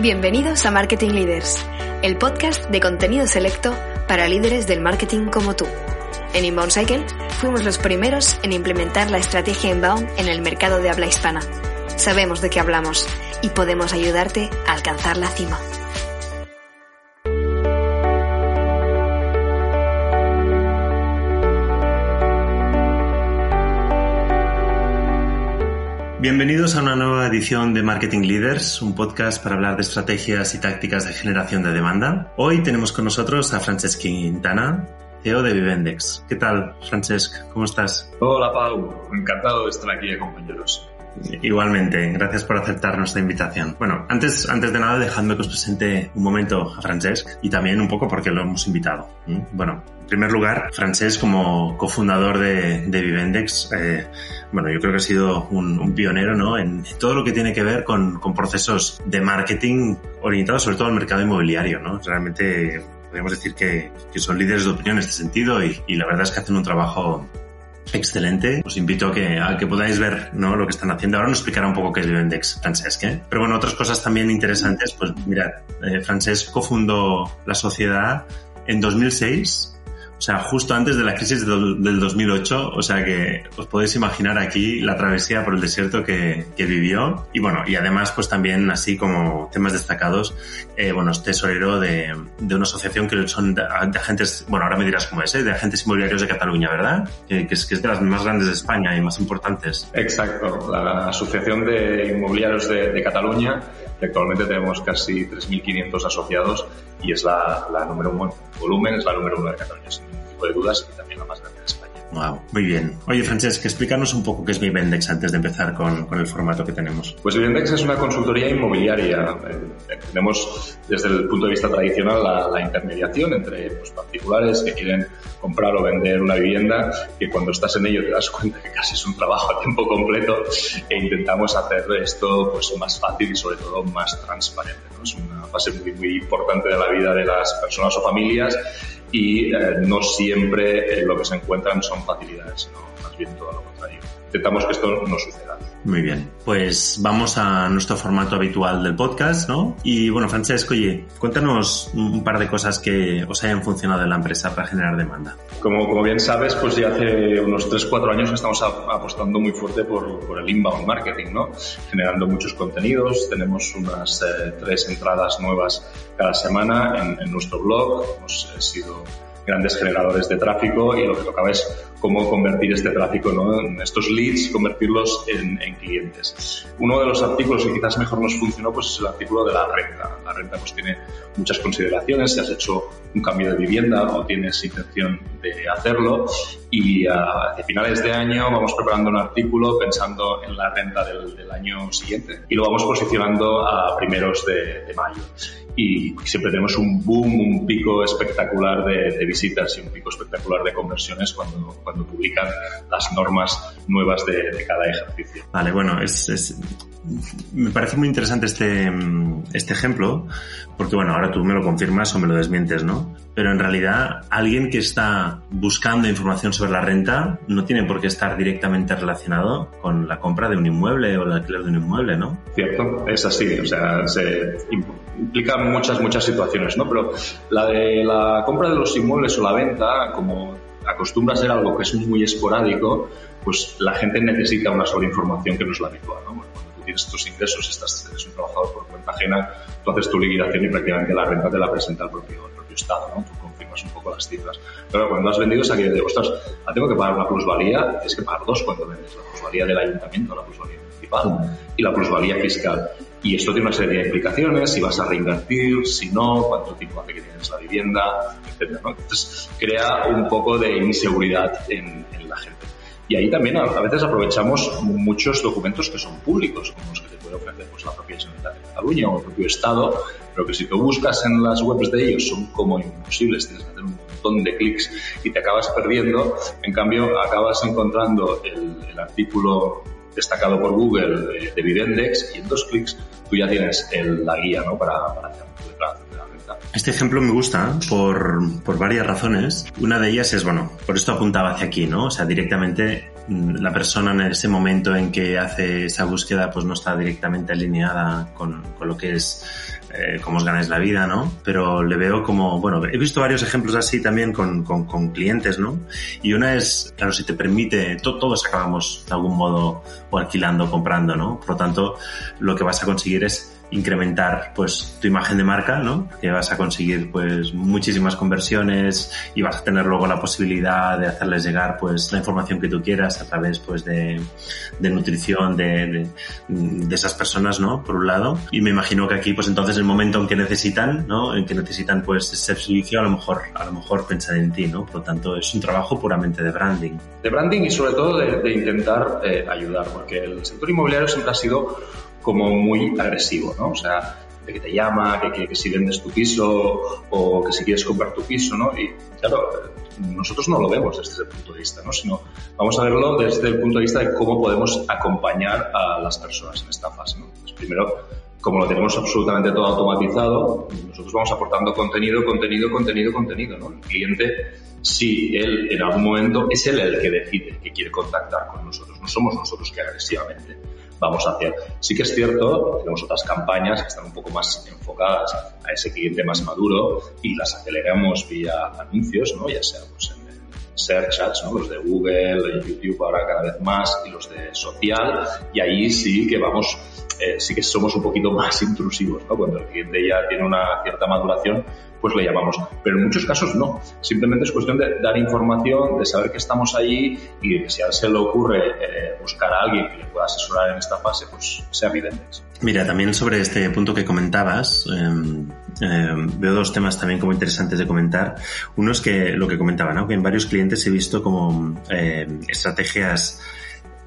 Bienvenidos a Marketing Leaders, el podcast de contenido selecto para líderes del marketing como tú. En Inbound Cycle fuimos los primeros en implementar la estrategia Inbound en el mercado de habla hispana. Sabemos de qué hablamos y podemos ayudarte a alcanzar la cima. Bienvenidos a una nueva edición de Marketing Leaders, un podcast para hablar de estrategias y tácticas de generación de demanda. Hoy tenemos con nosotros a Francesc Quintana, CEO de Vivendex. ¿Qué tal, Francesc? ¿Cómo estás? Hola, Pau. Encantado de estar aquí, compañeros. Igualmente, gracias por aceptar nuestra invitación. Bueno, antes, antes de nada, dejadme que os presente un momento a Francesc y también un poco porque lo hemos invitado. Bueno, en primer lugar, Francesc como cofundador de, de Vivendex, eh, bueno, yo creo que ha sido un, pionero ¿no? en todo lo que tiene que ver con, con, procesos de marketing orientados sobre todo al mercado inmobiliario. ¿no? Realmente podemos decir que, que son líderes de opinión en este sentido y, y la verdad es que hacen un trabajo excelente. Os invito a que, podáis ver ¿no? lo que están haciendo. Ahora nos explicará un poco qué es Vivendex, Francesc. ¿eh? Pero bueno, otras cosas también interesantes. Pues mirad, eh, Francesc cofundó la sociedad en 2006 o sea, justo antes de la crisis del 2008, o sea que os podéis imaginar aquí la travesía por el desierto que, que vivió. Y bueno, y además pues también así como temas destacados, eh, bueno, es tesorero de, de, una asociación que son de, agentes, bueno, ahora me dirás cómo es, ¿eh? de agentes inmobiliarios de Cataluña, ¿verdad? Que, que, es, que es de las más grandes de España y más importantes. Exacto, la Asociación de Inmobiliarios de, de Cataluña Actualmente tenemos casi 3.500 asociados y es la, la número uno, volumen es la número uno de Cataluña, tipo de dudas, y también la más grande de España. Wow, muy bien. Oye, Francesc, explícanos un poco qué es Vivendex antes de empezar con, con el formato que tenemos. Pues Vivendex es una consultoría inmobiliaria. Eh, tenemos desde el punto de vista tradicional la, la intermediación entre pues, particulares que quieren comprar o vender una vivienda, que cuando estás en ello te das cuenta que casi es un trabajo a tiempo completo e intentamos hacer esto pues, más fácil y sobre todo más transparente. ¿no? Es una fase muy, muy importante de la vida de las personas o familias y eh, no siempre eh, lo que se encuentran son facilidades, sino más bien todo lo contrario. Intentamos que esto no suceda. Muy bien, pues vamos a nuestro formato habitual del podcast, ¿no? Y bueno, Francesco, oye, cuéntanos un par de cosas que os hayan funcionado en la empresa para generar demanda. Como, como bien sabes, pues ya hace unos 3-4 años estamos apostando muy fuerte por, el inbound marketing, ¿no? Generando muchos contenidos, tenemos unas eh, tres entradas nuevas cada semana en, en nuestro blog, hemos eh, sido grandes generadores de tráfico y lo que tocaba es cómo convertir este tráfico, ¿no? estos leads, convertirlos en, en, clientes. Uno de los artículos que quizás mejor nos funcionó pues, es el artículo de la renta. La renta pues, tiene muchas consideraciones, si has hecho un cambio de vivienda o tienes intención de hacerlo y a, a finales de año vamos preparando un artículo pensando en la renta del, del año siguiente y lo vamos posicionando a primeros de, de mayo y siempre tenemos un boom, un pico espectacular de, de, visitas y un pico espectacular de conversiones cuando, cuando publican las normas nuevas de, de cada ejercicio. Vale, bueno, es, es, me parece muy interesante este, este ejemplo, porque bueno, ahora tú me lo confirmas o me lo desmientes, ¿no? Pero en realidad, alguien que está buscando información sobre la renta no tiene por qué estar directamente relacionado con la compra de un inmueble o el alquiler de un inmueble, ¿no? Cierto, es así, o sea, se implica muchas, muchas situaciones, ¿no? Pero la de la compra de los inmuebles o la venta, como acostumbra a ser algo que es muy esporádico, pues la gente necesita una sola información que no es la habitual, ¿no? Bueno, cuando tú tienes tus ingresos, estás, eres un trabajador por cuenta ajena, tú haces tu liquidación y prácticamente la renta te la presenta el propio, Estado, ¿no? Tú confirmas un poco las cifras. Pero cuando has vendido es aquello de, ostras, tengo que pagar una plusvalía, tienes que pagar dos cuando vendes, la plusvalía del ayuntamiento, la plusvalía municipal y la plusvalía fiscal. Y esto tiene una serie de implicaciones, si vas a reinvertir, si no, cuánto tiempo hace que tienes la vivienda, etc. ¿no? Entonces crea un poco de inseguridad en, en, la gente. Y ahí también a, veces aprovechamos muchos documentos que son públicos, como los que puede ofrecer pues, la propia Generalitat de Cataluña o el propio Estado, pero que si tú buscas en las webs de ellos son como imposibles, tienes que hacer un montón de clics y te acabas perdiendo. En cambio, acabas encontrando el, el artículo destacado por Google de, Videndex y en dos clics tú ya tienes el, la guía ¿no? para, para hacer tu declaración renta. Este ejemplo me gusta por, por varias razones. Una de ellas es, bueno, por esto apuntaba hacia aquí, ¿no? O sea, directamente mm, la persona en ese momento en que hace esa búsqueda pues no está directamente alineada con, con lo que es eh, cómo os ganáis la vida, ¿no? Pero le veo como, bueno, he visto varios ejemplos así también con, con, con clientes, ¿no? Y una es, claro, si te permite, to, todos acabamos de algún modo o alquilando, comprando, ¿no? Por lo tanto, lo que vas a conseguir es incrementar pues tu imagen de marca, ¿no? Que vas a conseguir pues muchísimas conversiones y vas a tener luego la posibilidad de hacerles llegar pues la información que tú quieras a través pues de, de nutrición de, de, esas personas, ¿no? Por un lado. Y me imagino que aquí pues entonces el momento en que necesitan, ¿no? En que necesitan pues ese servicio a lo mejor, a lo mejor pensar en ti, ¿no? Por lo tanto es un trabajo puramente de branding. De branding y sobre todo de, de intentar eh, ayudar, porque el sector inmobiliario siempre ha sido como muy agresivo, ¿no? O sea, de que te llama, que, que, si vendes tu piso o que si quieres comprar tu piso, ¿no? Y claro, nosotros no lo vemos desde ese punto de vista, ¿no? Sino vamos a verlo desde el punto de vista de cómo podemos acompañar a las personas en esta fase, ¿no? Pues primero, como lo tenemos absolutamente todo automatizado, nosotros vamos aportando contenido, contenido, contenido, contenido, ¿no? El cliente, si él en algún momento es él el que decide que quiere contactar con nosotros, no somos nosotros que agresivamente vamos a hacer. Sí que es cierto, tenemos otras campañas que están un poco más enfocadas a ese cliente más maduro y las aceleramos vía anuncios, ¿no? ya sea pues, en search ads, ¿no? los de Google, YouTube ahora cada vez más y los de social y ahí sí que vamos, eh, sí que somos un poquito más intrusivos, ¿no? cuando el cliente ya tiene una cierta maduración pues le llamamos. Pero en muchos casos no. Simplemente es cuestión de dar información, de saber que estamos allí y que si a él se le ocurre eh, buscar a alguien que le pueda asesorar en esta fase, pues sea evidente. Mira, también sobre este punto que comentabas, eh, eh, veo dos temas también como interesantes de comentar. Uno es que lo que comentaba, ¿no? que en varios clientes he visto como eh, estrategias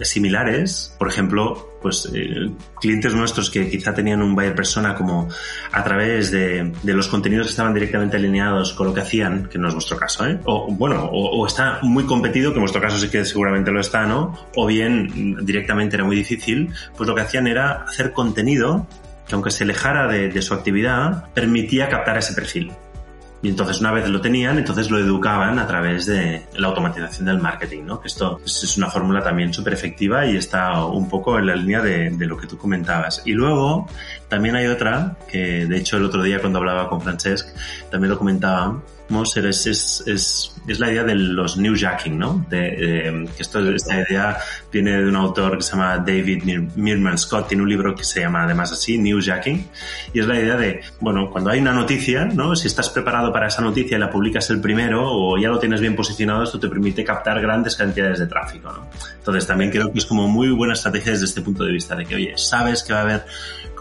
similares, por ejemplo, pues eh, clientes nuestros que quizá tenían un buyer persona como a través de, de, los contenidos que estaban directamente alineados con lo que hacían, que no es vuestro caso, ¿eh? O bueno, o, está muy competido, que en vuestro caso sí que seguramente lo está, ¿no? O bien directamente era muy difícil, pues lo que hacían era hacer contenido que aunque se alejara de su actividad, permitía captar ese perfil. Y entonces una vez lo tenían, entonces lo educaban a través de la automatización del marketing, ¿no? Esto es una fórmula también súper efectiva y está un poco en la línea de, de, lo que tú comentabas. Y luego también hay otra, que de hecho el otro día cuando hablaba con Francesc también lo comentaba, es, es, es, es, la idea de los newsjacking, ¿no? De, que esto, esta idea viene de un autor que se llama David Mirman Scott, tiene un libro que se llama además así, Newsjacking, y es la idea de, bueno, cuando hay una noticia, ¿no? Si estás preparado para esa noticia y la publicas el primero o ya lo tienes bien posicionado, esto te permite captar grandes cantidades de tráfico, ¿no? Entonces también creo que es como muy buena estrategia desde este punto de vista de que, oye, sabes que va a haber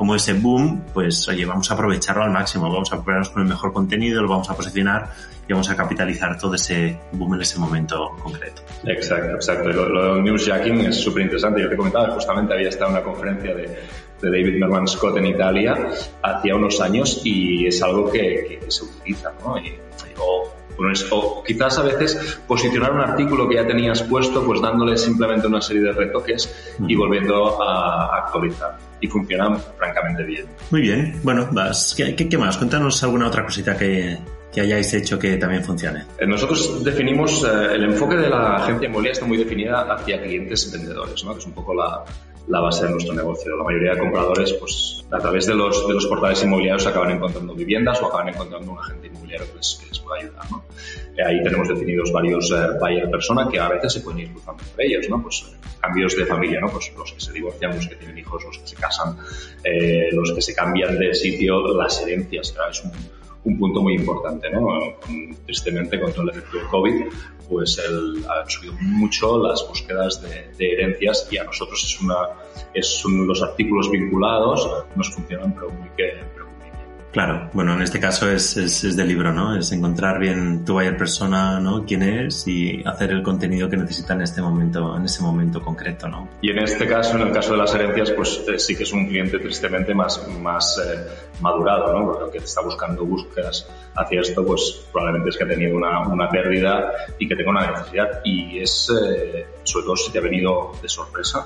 como ese boom, pues oye, vamos a aprovecharlo al máximo, vamos a prepararnos con el mejor contenido, lo vamos a posicionar y vamos a capitalizar todo ese boom en ese momento concreto. Exacto, exacto. Lo, lo del newsjacking es súper interesante. Yo te comentaba, justamente había estado en una conferencia de, de David Norman Scott en Italia hacía unos años y es algo que, que se utiliza, ¿no? Y, bueno, es, o quizás a veces posicionar un artículo que ya tenías puesto, pues dándole simplemente una serie de retoques y volviendo a actualizar y funcionan francamente bien. Muy bien, bueno, vas. ¿Qué, qué, qué más? Cuéntanos alguna otra cosita que, que hayáis hecho que también funcione. Nosotros definimos, eh, el enfoque de la agencia inmobiliaria está muy definida hacia clientes vendedores, ¿no? que es un poco la, la base de nuestro negocio. La mayoría de compradores, pues a través de los, de los portales inmobiliarios acaban encontrando viviendas o acaban encontrando un agente inmobiliario que les, que les pueda ayudar. ¿no? Eh, ahí tenemos definidos varios eh, buyer persona que a veces se pueden ir cruzando entre ellos, ¿no? Pues cambios de familia, ¿no? Pues los que se divorcian, los que tienen hijos, los que se casan, eh, los que se cambian de sitio, las herencias. ¿verdad? Es un, un punto muy importante, ¿no? Tristemente, con todo el efecto del COVID, pues el, han subido mucho las búsquedas de, de, herencias y a nosotros es una, es un, los artículos vinculados nos funcionan pero muy, que, pero. Claro, bueno, en este caso es, es, es, de libro, ¿no? Es encontrar bien tu buyer persona, ¿no? Quién es y hacer el contenido que necesita en este momento, en ese momento concreto, ¿no? Y en este caso, en el caso de las herencias, pues eh, sí que es un cliente tristemente más, más eh, madurado, ¿no? Porque el que está buscando búsquedas hacia esto, pues probablemente es que ha tenido una, una pérdida y que tenga una necesidad. Y es, eh, sobre todo si te ha venido de sorpresa,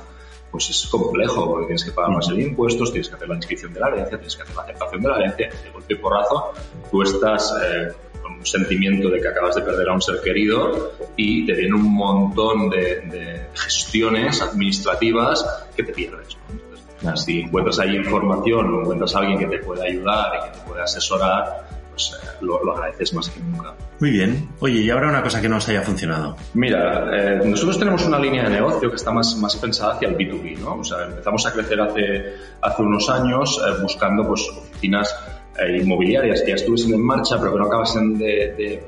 pues es complejo, porque tienes que pagar más de impuestos, tienes que hacer la inscripción de la herencia, tienes que hacer la aceptación de la herencia, de golpe y porrazo, tú estás eh, con un sentimiento de que acabas de perder a un ser querido y te viene un montón de, de gestiones administrativas que te pierdes. ¿no? Entonces, Si encuentras ahí información o encuentras a alguien que te pueda ayudar y que te pueda asesorar, pues eh, lo, lo, agradeces más que nunca. Muy bien. Oye, ¿y ahora una cosa que no os haya funcionado? Mira, eh, nosotros tenemos una línea de negocio que está más, más pensada hacia el B2B, ¿no? O sea, empezamos a crecer hace, hace unos años eh, buscando pues oficinas eh, inmobiliarias que ya estuviesen en marcha, pero que no acabasen de, de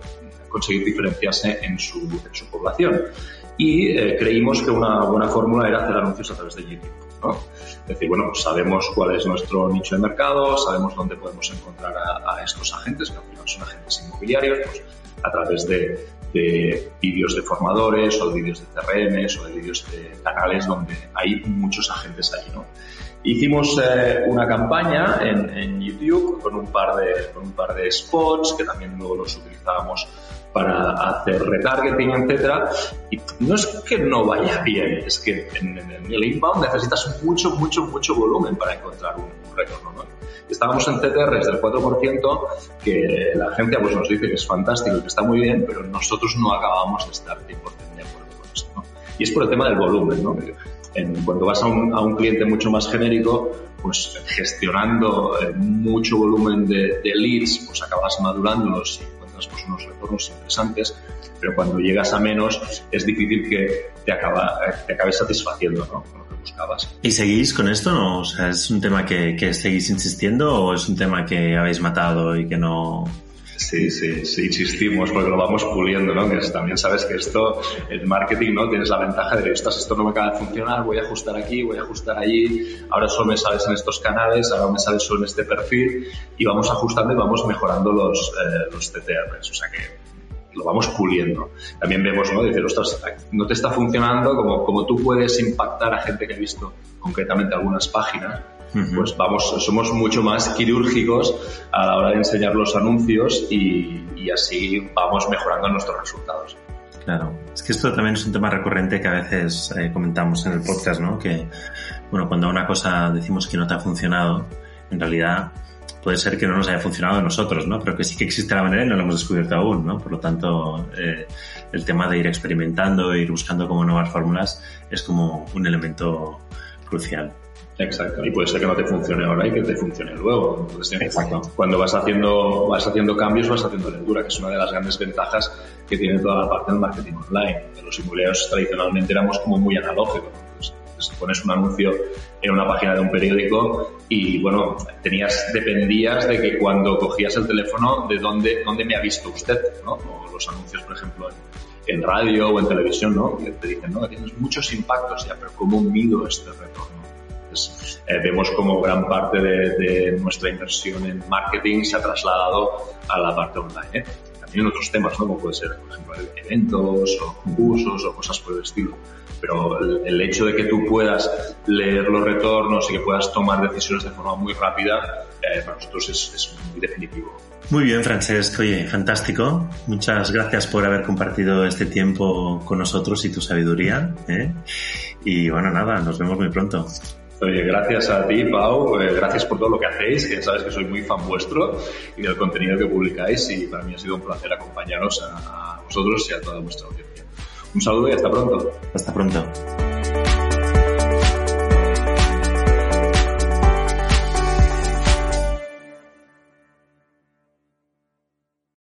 conseguir diferenciarse en su, en su población. Y creímos que una buena fórmula era hacer anuncios a través de YouTube. Es decir, bueno, sabemos cuál es nuestro nicho de mercado, sabemos dónde podemos encontrar a, estos agentes, que al final son agentes inmobiliarios, pues a través de, de vídeos de formadores o de vídeos de CRMs o de vídeos de canales donde hay muchos agentes allí, ¿no? Hicimos eh, una campaña en, en, YouTube con un, par de, con un par de spots que también luego los utilizábamos para hacer retargeting, etcétera. Y no es que no vaya bien, es que en, en, el inbound necesitas mucho, mucho, mucho volumen para encontrar un, un retorno. ¿no? Estábamos en CTRs del 4%, que la agencia pues, nos dice que es fantástico que está muy bien, pero nosotros no acabamos de estar 100% de acuerdo con esto. ¿no? Y es por el tema del volumen. ¿no? En, cuando vas a un, a un, cliente mucho más genérico, pues gestionando eh, mucho volumen de, de, leads, pues acabas madurándolos y encuentras pues, unos retornos interesantes, pero cuando llegas a menos es difícil que te, acaba, te acabes satisfaciendo ¿no? con lo que buscabas. ¿Y seguís con esto? No? O sea, ¿Es un tema que, que seguís insistiendo o es un tema que habéis matado y que no, Sí, sí, sí, insistimos porque lo vamos puliendo, ¿no? Que también sabes que esto, el marketing, ¿no? Tienes la ventaja de que estás, esto no me acaba de funcionar, voy a ajustar aquí, voy a ajustar allí, ahora solo me sales en estos canales, ahora me sales solo en este perfil y vamos ajustando y vamos mejorando los, eh, los TTRs, o sea que lo vamos puliendo. También vemos, ¿no? Decir, ostras, no te está funcionando, como, como tú puedes impactar a gente que ha visto concretamente algunas páginas, pues vamos, somos mucho más quirúrgicos a la hora de enseñar los anuncios y, y, así vamos mejorando nuestros resultados. Claro, es que esto también es un tema recurrente que a veces eh, comentamos en el podcast, ¿no? Que, bueno, cuando una cosa decimos que no te ha funcionado, en realidad puede ser que no nos haya funcionado a nosotros, ¿no? Pero que sí que existe la manera y no lo hemos descubierto aún, ¿no? Por lo tanto, eh, el tema de ir experimentando, ir buscando como nuevas fórmulas es como un elemento crucial. Exacto. Y puede ser que no te funcione ahora y que te funcione luego. Entonces, Exacto. cuando vas haciendo, vas haciendo cambios, vas haciendo lectura, que es una de las grandes ventajas que tiene toda la parte del marketing online. Los inmobiliarios tradicionalmente éramos como muy analógicos. Entonces, pones un anuncio en una página de un periódico y, bueno, tenías, dependías de que cuando cogías el teléfono, de dónde, dónde me ha visto usted, ¿no? O los anuncios, por ejemplo, en, en radio o en televisión, ¿no? Que te dicen, no, que tienes muchos impactos ya, pero ¿cómo mido este retorno? Entonces, eh, vemos como gran parte de, de, nuestra inversión en marketing se ha trasladado a la parte online. ¿eh? También en otros temas, ¿no? como puede ser, por ejemplo, eventos o concursos o cosas por el estilo. Pero el, el, hecho de que tú puedas leer los retornos y que puedas tomar decisiones de forma muy rápida, eh, para nosotros es, es muy definitivo. Muy bien, Francesc. Oye, fantástico. Muchas gracias por haber compartido este tiempo con nosotros y tu sabiduría. ¿eh? Y bueno, nada, nos vemos muy pronto. Gracias a ti, Pau. Eh, gracias por todo lo que hacéis, que sabes que soy muy fan vuestro y del contenido que publicáis y para mí ha sido un placer acompañaros a vosotros y a toda vuestra audiencia. Un saludo y hasta pronto. Hasta pronto.